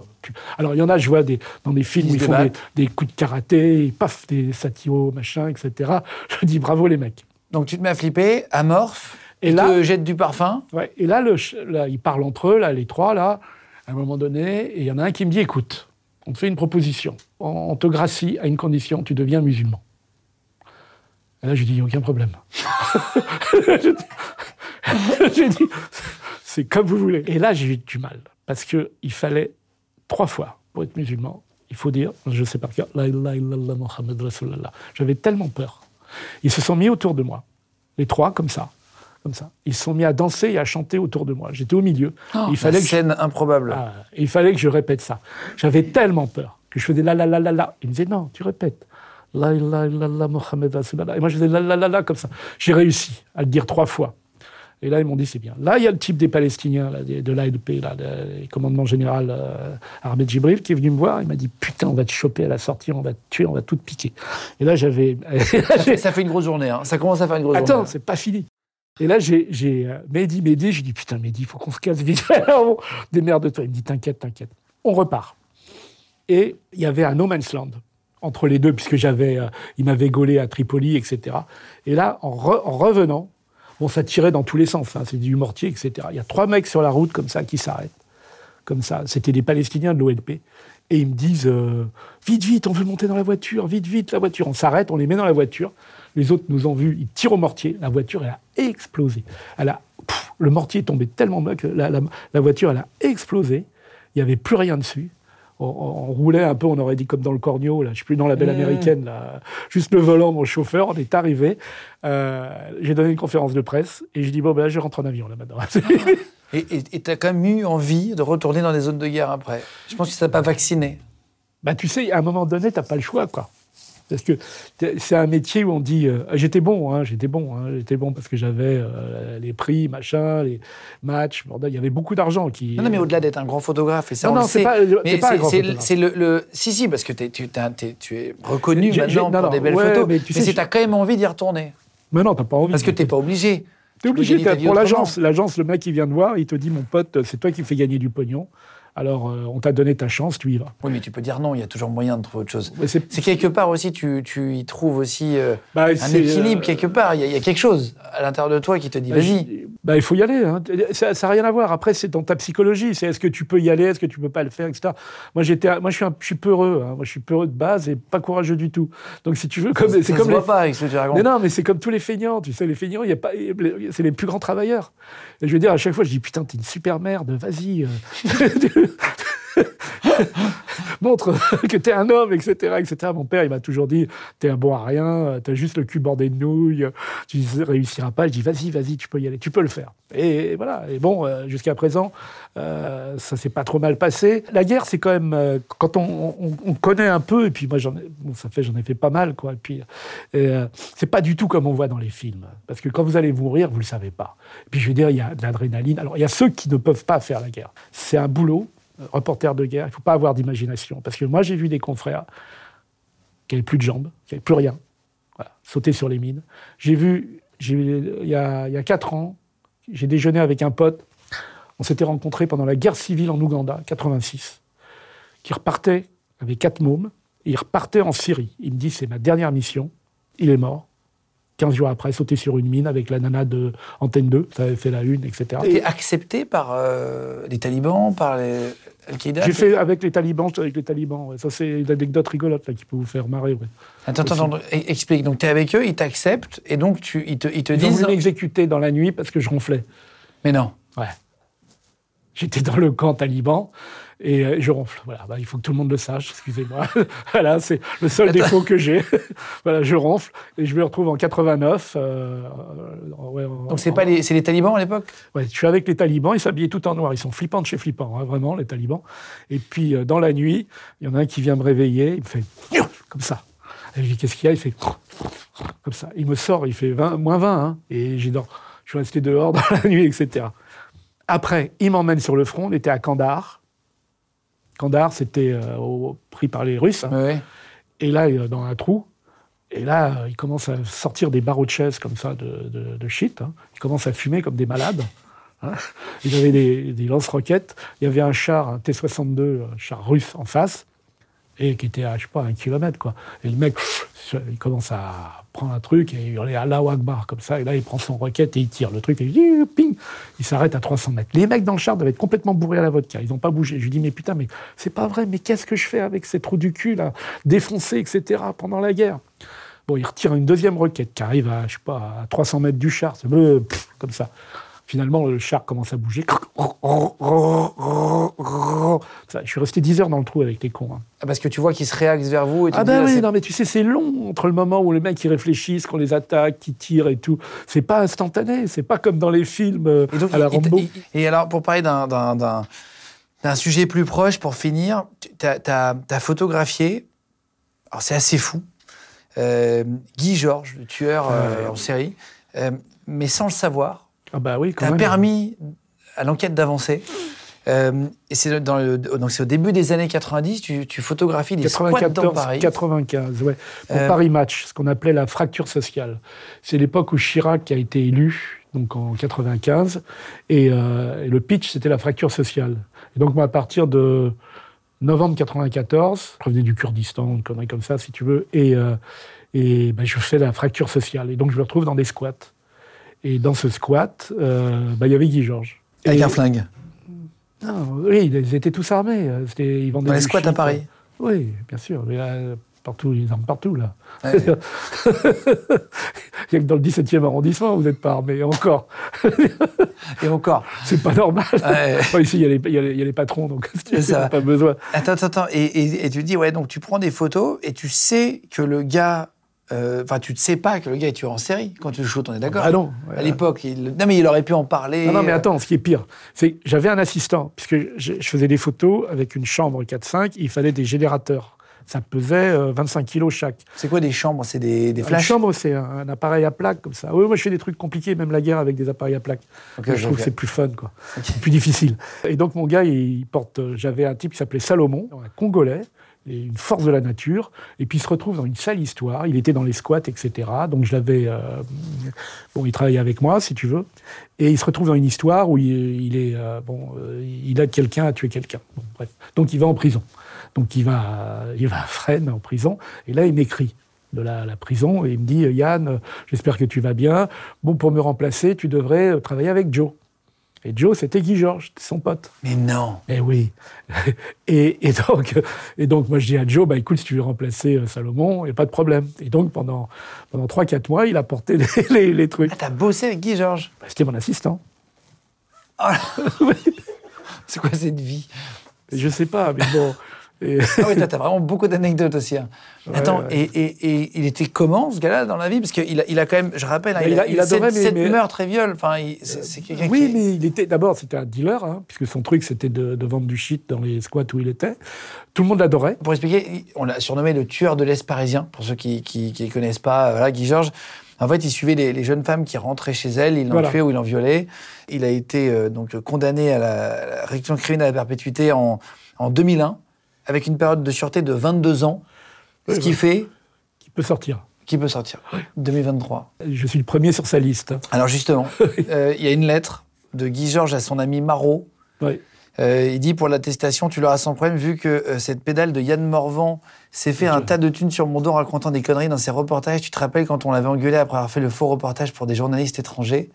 Alors, il y en a, je vois des, dans des films Ils ils font des, coups de karaté, et paf, des satios, machin, etc. Je dis bravo les mecs. Donc tu te mets à flipper, amorphe, Et là- te jettent du parfum. Ouais, et là, le, là, ils parlent entre eux, là, les trois, là, à un moment donné, et il y en a un qui me dit, écoute, on te fait une proposition, on, on te gracie à une condition, tu deviens musulman. Et là, je dis, aucun problème. J'ai dit- c'est comme vous voulez. Et là, j'ai eu du mal, parce qu'il fallait trois fois, pour être musulman, il faut dire, je sais par cœur, La ilaha illallah Muhammad Rasulullah. J'avais tellement peur. Ils se sont mis autour de moi, les trois, comme ça, comme ça. Ils se sont mis à danser et à chanter autour de moi. J'étais au milieu. Oh, il fallait la que je- scène improbable. Ah, il fallait que je répète ça. J'avais tellement peur que je faisais la la la la la. Ils me disaient non, tu répètes. La la la la Mohamed Rasulullah. Et moi je faisais la la la la comme ça. J'ai réussi à le dire trois fois. Et là ils m'ont dit c'est bien. Là il y a le type des Palestiniens là, de l'ALP, là, le commandement général euh, Ahmed Jibril qui est venu me voir. Il m'a dit putain on va te choper à la sortie, on va te tuer, on va tout te piquer. Et là j'avais. Ça, fait, ça fait une grosse journée. hein. Ça commence à faire une grosse Attends, journée. c'est pas fini. Et là, j'ai euh, Mehdi, Mehdi, j'ai dit putain, Mehdi, il faut qu'on se casse vite. Démerde-toi. Il me dit t'inquiète, t'inquiète. On repart. Et il y avait un no man's land entre les deux, puisque j'avais, euh, il m'avait gaulé à Tripoli, etc. Et là, en revenant, bon, ça tirait dans tous les sens, hein, c'est du mortier, etc. Il y a trois mecs sur la route comme ça qui s'arrêtent, comme ça. C'était des Palestiniens de l'OLP. Et ils me disent euh, vite, vite, on veut monter dans la voiture, vite, vite, la voiture. On s'arrête, on les met dans la voiture. Les autres nous ont vus, ils tirent au mortier. La voiture, elle a explosé. Elle a, pff, le mortier est tombé tellement bas que la, la- la voiture, elle a explosé. Il n'y avait plus rien dessus. On, on- roulait un peu, on aurait dit comme dans le Cornio, là, je suis plus dans la belle américaine, là. juste le volant, mon chauffeur, on est arrivé. Euh, j'ai donné une conférence de presse et j'ai dit bon ben là, je rentre en avion là maintenant. Et tu as quand même eu envie de retourner dans des zones de guerre après? Je pense que ça t'a pas vacciné. bah tu sais, à un moment donné, t'as pas le choix quoi. Parce que c'est un métier où on dit euh, j'étais bon, hein, j'étais bon, hein, j'étais bon parce que j'avais euh, les prix, machin, les matchs, bordel, il y avait beaucoup d'argent qui. Non, non, mais au-delà d'être un grand photographe, et ça Non, on non, le c'est sait, pas- t'es mais pas un c'est- le, le- Si, si, parce que tu, t'es- tu es reconnu maintenant pour des belles ouais, photos, mais mais, tu sais, je- t'as quand même envie d'y retourner. Mais non, t'as pas envie. Parce que t'es pas obligé. T'es obligé, pour l'agence, l'agence, le mec qui vient te voir, il te dit mon pote, c'est toi qui me fais gagner du pognon. Alors euh, on t'a donné ta chance, tu y vas. Oui, mais tu peux dire non, il y a toujours moyen de trouver autre chose. C'est- quelque part aussi, tu, tu y trouves aussi euh, Bah, un équilibre euh, quelque part. Il y, a- il y a quelque chose à l'intérieur de toi qui te dit Bah, vas-y. bah, il faut y aller. hein. Ça n'a rien à voir. Après, c'est dans ta psychologie. C'est est-ce que tu peux y aller, est-ce que tu peux pas le faire, etc. Moi, j'étais, moi, je suis, un- je suis peureux. hein. Moi, je suis peureux de base et pas courageux du tout. Donc, si tu veux, comme, c'est comme se les. voit pas avec ce. Mais non, mais c'est comme tous les feignants. Tu sais, les feignants, il y a pas, c'est les plus grands travailleurs. Et je veux dire, à chaque fois, je dis putain, t'es une super merde. Vas-y. Montre que t'es un homme, etc., etc. Mon père, il m'a toujours dit, t'es un bon à rien, t'as juste le cul bordé de nouilles, tu réussiras pas. Je dis, vas-y, vas-y, tu peux y aller, tu peux le faire. Et voilà. Et bon, euh, jusqu'à présent, euh, ça s'est pas trop mal passé. La guerre, c'est quand même euh, quand on, on- on connaît un peu. Et puis moi, j'en bon, ça fait, j'en ai fait pas mal, quoi. Et puis, c'est pas du tout comme on voit dans les films, parce que quand vous allez mourir, vous le savez pas. Et puis je veux dire, il y a de l'adrénaline. Alors il y a ceux qui ne peuvent pas faire la guerre. C'est un boulot, reporter de guerre. Il faut pas avoir d'imagination, parce que moi, j'ai vu des confrères qui avaient plus de jambes, qui avaient plus rien, sauter sur les mines. J'ai vu, j'ai, il y a, il y a quatre ans, j'ai déjeuné avec un pote. On s'était rencontrés pendant la guerre civile en Ouganda, 86, qui repartait avec quatre mômes. Et il repartait en Syrie. Il me dit c'est ma dernière mission. Il est mort. 15 jours après, sauté sur une mine avec la nana de Antenne 2, ça avait fait la une, etc. T'es accepté par euh, les talibans, par les Al-Qaïda? J'ai fait avec les talibans, avec les talibans. ouais. Ça, c'est une anecdote rigolote là, qui peut vous faire marrer. ouais. Attends, attends, attends, explique. Donc, tu es avec eux, ils t'acceptent, et donc tu, ils te, ils te Ils ont disent. voulu m'exécuter dans la nuit parce que je ronflais. Mais non. Ouais. J'étais dans le camp taliban et euh, je ronfle. Voilà, bah, il faut que tout le monde le sache, excusez-moi. voilà, c'est le seul défaut que j'ai. voilà, je ronfle et je me retrouve en 89. euh, euh, ouais, Donc, c'est pas les, les talibans à l'époque? Ouais, je suis avec les talibans, ils s'habillaient tout en noir. Ils sont flippants de chez flippants, hein, vraiment, les talibans. Et puis, euh, dans la nuit, il y en a un qui vient me réveiller, il me fait comme ça. Et je dis, qu'est-ce qu'il y a? Il fait comme ça. Il me sort, il fait 20, moins 20. hein. et j'ai dans- je suis resté dehors dans la nuit, etc. Après, il m'emmène sur le front. On était à Kandahar. Kandahar, c'était euh, pris par les Russes. hein. Ouais. Et là, il est dans un trou. Et là, euh, il commence à sortir des barreaux de chaises comme ça de, de, de shit. hein. Il commence à fumer comme des malades. hein. Il avait des, des lance-roquettes. Il y avait un char, un T-62, un char russe en face, et qui était à, je sais pas, un kilomètre, quoi. Et le mec, pff, il commence à prendre un truc et hurler Allahu Akbar, comme ça. Et là, il prend son roquette et il tire. Le truc, et il, ping, il s'arrête à 300 mètres. Les mecs dans le char devaient être complètement bourrés à la vodka. Ils n'ont pas bougé. Je lui dis, mais putain, mais c'est pas vrai, mais qu'est-ce que je fais avec ces trous du cul, là, défoncés, etc., pendant la guerre? Bon, il retire une deuxième roquette qui arrive à, je sais pas, à 300 mètres du char. C'est bleu, comme ça. Finalement, le char commence à bouger. Ça, je suis resté 10 heures dans le trou avec les cons. hein. Ah, Parce que tu vois qu'ils se réaxent vers vous et Ah ben là, oui, non mais tu sais, c'est long entre le moment où les mecs ils réfléchissent, qu'on les attaque, qu'ils tirent et tout. C'est pas instantané, c'est pas comme dans les films euh, Et, donc, à la Rambo. il- et alors, pour parler d'un- sujet plus proche, pour finir, tu as, photographié, alors c'est assez fou, euh, Guy Georges, le tueur euh, en série, euh, mais sans le savoir, Ah bah oui, quand tu as même. permis à l'enquête d'avancer. Euh, et c'est dans le- donc c'est au début des années 90, tu, tu photographies des squats dans 94, Paris. 95, ouais. Pour Euh, Paris Match, ce qu'on appelait la fracture sociale. C'est l'époque où Chirac a été élu, donc en 95, et, euh, et le pitch, c'était la fracture sociale. Et donc, moi, à partir de novembre 94, je revenais du Kurdistan, une connerie comme ça, si tu veux, et, et ben, je fais la fracture sociale. Et donc, je me retrouve dans des squats. Et dans ce squat, euh, ben, il y avait Guy Georges. Avec Et- un flingue. non, oui, ils étaient tous armés. euh, ils vendaient Dans les squats à Paris. euh. Oui, bien sûr. Mais là, partout, ils arment partout, là. Ouais. Il y a que dans le 17e arrondissement, vous n'êtes pas armés, encore. Et encore. C'est pas normal. Ouais. Ici, il y, a les- y y a patrons, donc il n'y a pas besoin. Attends, attends, attends. Et, et- et tu dis, ouais, donc tu prends des photos et tu sais que le gars. Euh, Enfin, tu ne sais pas que le gars est tueur en série quand tu le shootes, on est d'accord Ah non. À l'époque, il... non, mais il aurait pu en parler. Non, non, mais attends, ce qui est pire, c'est que j'avais un assistant, puisque je, je faisais des photos avec une chambre 4-5, il fallait des générateurs. Ça pesait euh, 25 kilos chaque. C'est quoi des chambres? C'est des, des Une flashs? chambre, c'est un, un appareil à plaque comme ça. Oui, moi je fais des trucs compliqués, même la guerre avec des appareils à plaque. Ok, Moi, je trouve que c'est plus fun, quoi. C'est plus difficile. Et donc mon gars, il porte. euh, J'avais un type qui s'appelait Salomon, un Congolais, une force de la nature. Et puis il se retrouve dans une sale histoire. Il était dans les squats, etc. Donc je l'avais. euh, bon, il travaillait avec moi, si tu veux. Et il se retrouve dans une histoire où il, est. euh, bon, euh, il aide quelqu'un à tuer quelqu'un. Bref. Donc il va en prison. Donc il va, il va à Fresnes en prison. Et là, il m'écrit de la, la prison et il me dit Yann, j'espère que tu vas bien. Bon, pour me remplacer, tu devrais travailler avec Joe. Et Joe, c'était Guy Georges, son pote. Mais non. Eh oui. Et, et donc, et donc, moi, je dis à Joe, bah, écoute, si tu veux remplacer euh, Salomon, il n'y a pas de problème. Et donc, pendant, pendant 3-4 mois, il a porté les, les- les trucs. Ah, t'as bossé avec Guy Georges? Bah, C'était mon assistant. C'est quoi cette vie? Je sais pas, mais bon. Et- Ah oui, toi, t'as vraiment beaucoup d'anecdotes aussi. hein. Attends, ouais. Et, et- et il était comment, ce gars-là, dans la vie? Parce qu'il a, il a quand même, je rappelle, hein, il, il a, a- il adorait, sept, mais- mais- meurtres et viols. Enfin, il- c'est quelqu'un Oui, qui... mais il était d'abord, c'était un dealer, hein, puisque son truc, c'était de, de vendre du shit dans les squats où il était. Tout le monde l'adorait. Pour expliquer, il- on l'a surnommé le tueur de l'Est parisien, pour ceux qui ne connaissent pas. euh, Voilà, Guy Georges. En fait, il suivait les, les jeunes femmes qui rentraient chez elles, il l'en Voilà. tuait ou il l'en violait. Il a été euh, donc condamné à la, à la réduction criminelle à la perpétuité en, en 2001, avec une période de sûreté de 22 ans, ce qui fait Qui peut sortir. qu'il peut sortir. 2023. Je suis le premier sur sa liste. Alors justement, euh, il y a une lettre de Guy Georges à son ami Marot. Euh, il dit pour l'attestation, tu l'auras sans problème vu que euh, cette pédale de Yann Morvan s'est fait un tas de thunes sur mon dos en racontant des conneries dans ses reportages. Tu te rappelles quand on l'avait engueulé après avoir fait le faux reportage pour des journalistes étrangers?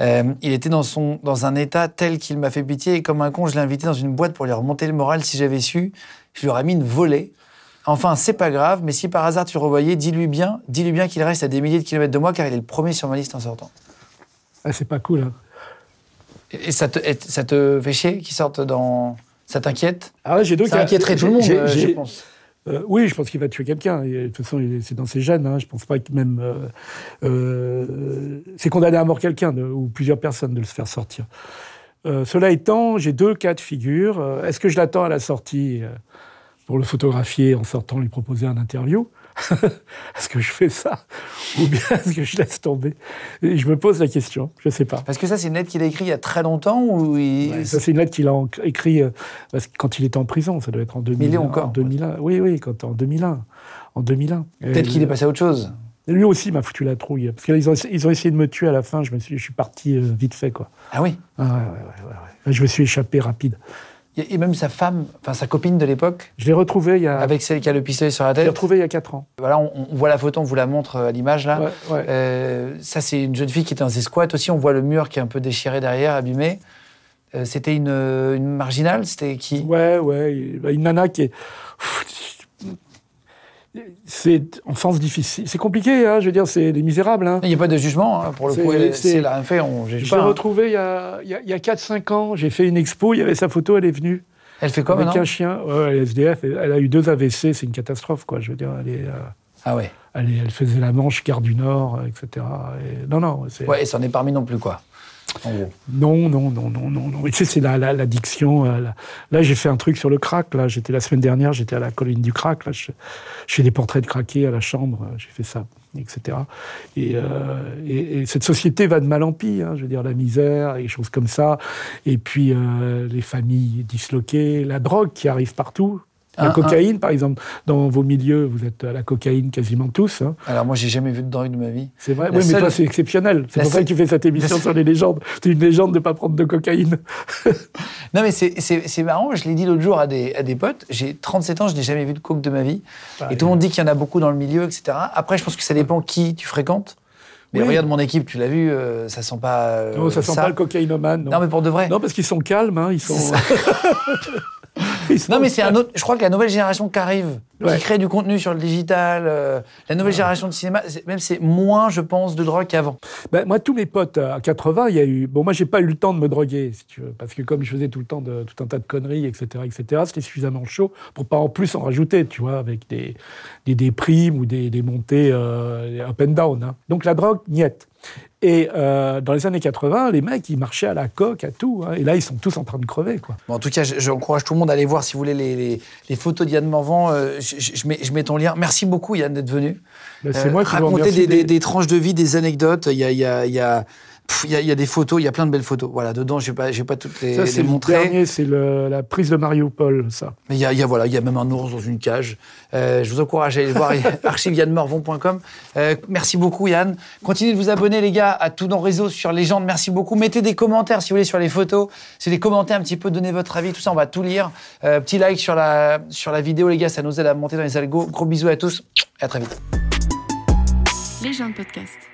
Euh, Il était dans, son, dans un état tel qu'il m'a fait pitié et comme un con, je l'ai invité dans une boîte pour lui remonter le moral. Si j'avais su, je lui aurais mis une volée. Enfin, c'est pas grave, mais si par hasard tu le revoyais, dis-lui bien, dis-lui bien qu'il reste à des milliers de kilomètres de moi car il est le premier sur ma liste en sortant. Ah, c'est pas cool. hein. Et ça te, et ça te fait chier qu'ils sortent dans. Ça t'inquiète? Ah ouais, j'ai donc Ça inquiéterait tout le monde, euh, je pense. Euh, oui, je pense qu'il va tuer quelqu'un. De toute façon, c'est dans ses gènes. Hein. Je pense pas que même euh, euh, c'est condamné à mort quelqu'un ou plusieurs personnes de le faire sortir. Cela étant, j'ai deux cas de figure. Est-ce que je l'attends à la sortie pour le photographier en sortant, lui proposer un interview? Est-ce que je fais ça Ou bien est-ce que je laisse tomber? Et Je me pose la question. Je sais pas. Parce que ça, c'est une lettre qu'il a écrite il y a très longtemps ou il... Ouais, ça, c'est une lettre qu'il a écrite euh, quand il était en prison. Ça doit être en 2001. il est encore, en 2001. Oui, oui, quand, en 2001. En 2001. Peut-être qu'il est passé à autre chose. Lui aussi m'a foutu la trouille. Parce qu'ils ont, ils ont essayé de me tuer à la fin. Je, me suis, je suis parti euh, vite fait, quoi. Ah oui? Ah, ouais, ouais, ouais, ouais, ouais. Je me suis échappé rapide. Et même sa femme, enfin sa copine de l'époque, Je l'ai retrouvé il y a. avec celle qui a le pistolet sur la Je l'ai tête. retrouvé il y a 4 ans. Voilà, on, on voit la photo, on vous la montre euh, à l'image là. Ouais, ouais. Euh, ça, c'est une jeune fille qui était dans ses squats aussi. On voit le mur qui est un peu déchiré derrière, abîmé. Euh, c'était une, une marginale C'était qui? Ouais, ouais. Une nana qui est. c'est enfance difficile. C'est compliqué, hein, je veux dire, c'est des misérables. Hein. Il n'y a pas de jugement, hein, pour le coup. c'est- a rien fait, on juge Je pas. l'ai hein. retrouvée il y a, il y a- il y a 4-5 ans. J'ai fait une expo, il y avait sa photo, elle est venue. Elle fait quoi avec maintenant un chien. Elle est SDF, elle a eu deux AVC, c'est une catastrophe, quoi. Je veux dire, elle, est, euh, Ah ouais. elle, est- elle faisait la Manche, Gare du Nord, etc. Et- non, non. Ouais, et ça n'est pas remis non plus, quoi. En gros. Non, non, non, non, non, non. Et tu sais, c'est la- euh, la- Là, j'ai fait un truc sur le crack. Là, j'étais la semaine dernière, j'étais à la colline du crack. Là, je, des portraits de craqués à la chambre. euh, J'ai fait ça, etc. Et, euh, et- et cette société va de mal en pis. hein, je veux dire, la misère, des choses comme ça. Et puis les familles disloquées, la drogue qui arrive partout. La Un- cocaïne, par exemple, dans vos milieux, vous êtes à la cocaïne quasiment tous. hein. Alors moi, j'ai jamais vu de drogue de ma vie. C'est vrai. La Oui, mais toi, c'est exceptionnel. C'est pour ça que tu fais cette émission La sur les légendes. C'est une légende de ne pas prendre de cocaïne. Non, mais c'est- c'est c'est marrant, je l'ai dit l'autre jour à des, à des potes, j'ai 37 ans, je n'ai jamais vu de coke de ma vie. et tout le monde dit qu'il y en a beaucoup dans le milieu, etc. Après, je pense que ça dépend qui tu fréquentes. Mais Oui. regarde mon équipe, tu l'as vu, euh, ça sent pas. euh, Non, ça sent pas le cocaïnomane. Non, Non, mais pour de vrai. Non, parce qu'ils sont calmes, hein, ils sont. Non, mais c'est un autre. Je crois que la nouvelle génération qui arrive, Ouais. qui crée du contenu sur le digital, euh, la nouvelle génération de cinéma, même c'est moins, je pense, de drogue qu'avant. Ben, moi, tous mes potes à 80, il y a eu. Bon, moi, j'ai pas eu le temps de me droguer, si tu veux, parce que comme je faisais tout le temps de, tout un tas de conneries, etc., etc., c'était suffisamment chaud pour pas en plus en rajouter, tu vois, avec des, des déprimes ou des, des montées euh, up and down. hein. Donc la drogue, niette. Et euh, dans les années 80, les mecs, ils marchaient à la coque, à tout. hein. et là, ils sont tous en train de crever, quoi. Bon, en tout cas, je- j'encourage tout le monde à aller voir, si vous voulez, les, les- les photos d'Yann Morvan. Euh, je, mets, je mets ton lien. Merci beaucoup, Yann, d'être venu. Ben, c'est Euh, moi qui vous raconter remercie des, des- des- des tranches de vie, des anecdotes. Il y a, il y a- il y a- pff, il y a- il y a des photos, il y a plein de belles photos. Voilà, dedans, je ne vais, pas- pas toutes les, Ça, les c'est le montrer. dernier, c'est le- la prise de Mariupol, ça. Mais il y a, y a, voilà, il y a même un ours dans une cage. Euh, je vous encourage à aller voir archiveyannemorvon.com. Euh, merci beaucoup, Yann. Continuez de vous abonner, les gars, à tous nos réseaux sur Légende. Merci beaucoup. Mettez des commentaires, si vous voulez, sur les photos. Vous voulez commenter un petit peu, donner votre avis, tout ça, on va tout lire. Euh, petit like sur la, sur la vidéo, les gars, ça nous aide à monter dans les algos. Gros bisous à tous et à très vite. Légende podcast.